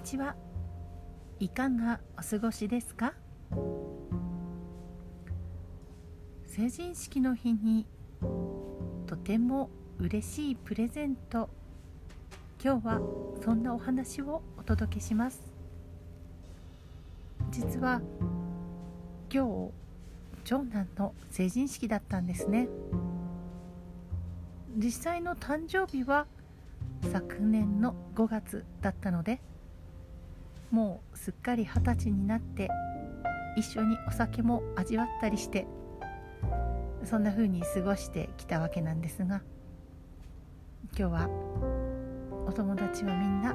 にちは。いかがお過ごしですか？成人式の日にとても嬉しいプレゼント。今日はそんなお話をお届けします。実は今日長男の成人式だったんですね。実際の誕生日は昨年の5月だったのでもうすっかり二十歳になって一緒にお酒も味わったりしてそんな風に過ごしてきたわけなんですが今日はお友達はみんな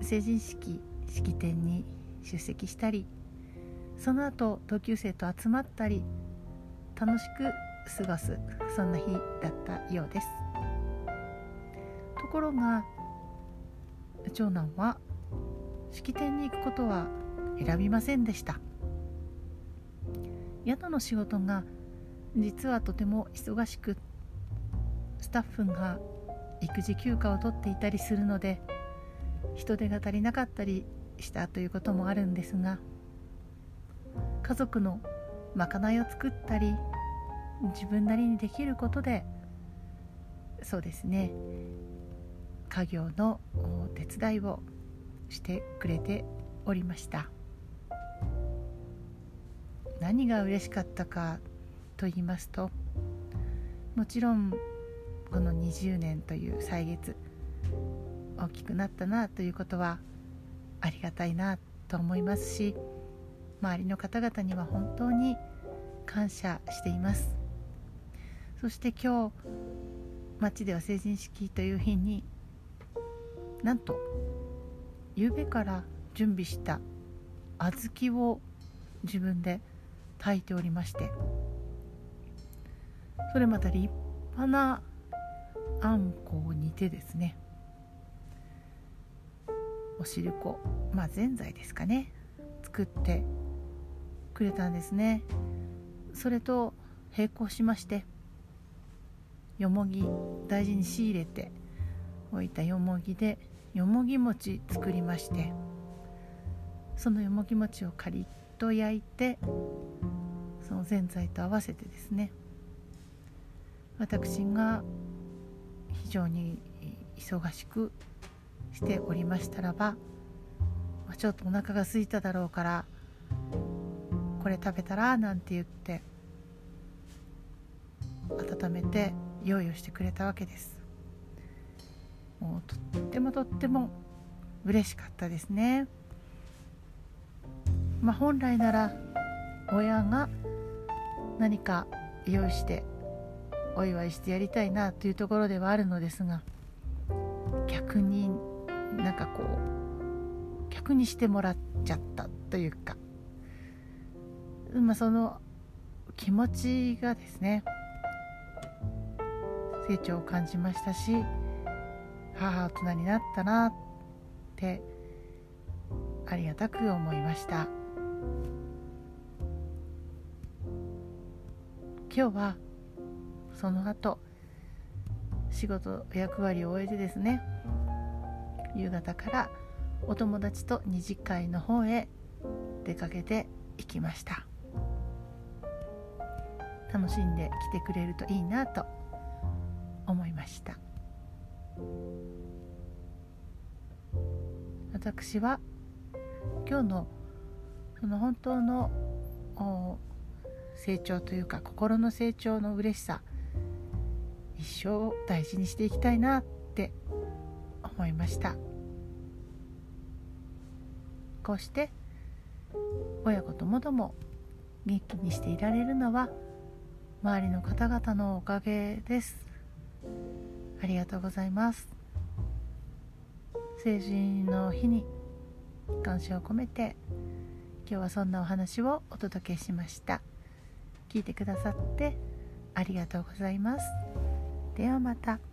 成人式式典に出席したりその後同級生と集まったり楽しく過ごすそんな日だったようです。ところが長男は式典に行くことは選びませんでした。宿の仕事が実はとても忙しくスタッフが育児休暇を取っていたりするので人手が足りなかったりしたということもあるんですが家族のまかないを作ったり自分なりにできることでそうですね家業の手伝いをしてくれておりました。何が嬉しかったかと言いますともちろんこの20年という歳月大きくなったなということはありがたいなと思いますし周りの方々には本当に感謝しています。そして今日町では成人式という日になんと夕べから準備した小豆を自分で炊いておりましてそれまた立派なあんこを煮てですねお汁粉まあぜんざいですかね作ってくれたんですね。それと並行しましてよもぎ大事に仕入れておいたよもぎでよもぎ餅作りましてそのよもぎ餅をカリッと焼いてそのぜんざいと合わせてですね私が非常に忙しくしておりましたらばちょっとお腹が空いただろうからこれ食べたらなんて言って温めて用意をしてくれたわけです。とってもとっても嬉しかったですね。まあ、本来なら親が何か用意してお祝いしてやりたいなというところではあるのですが逆になんかこう逆にしてもらっちゃったというか、まあ、その気持ちがですね成長を感じましたし母大人になったなってありがたく思いました。今日はその後仕事役割を終えてですね夕方からお友達と二次会の方へ出かけていきました。楽しんで来てくれるといいなと思いました。私は今日のその本当の成長というか心の成長の嬉しさ一生大事にしていきたいなって思いました。こうして親子ともども元気にしていられるのは周りの方々のおかげです。ありがとうございます。成人の日に感謝を込めて今日はそんなお話をお届けしました。聞いてくださってありがとうございます。ではまた。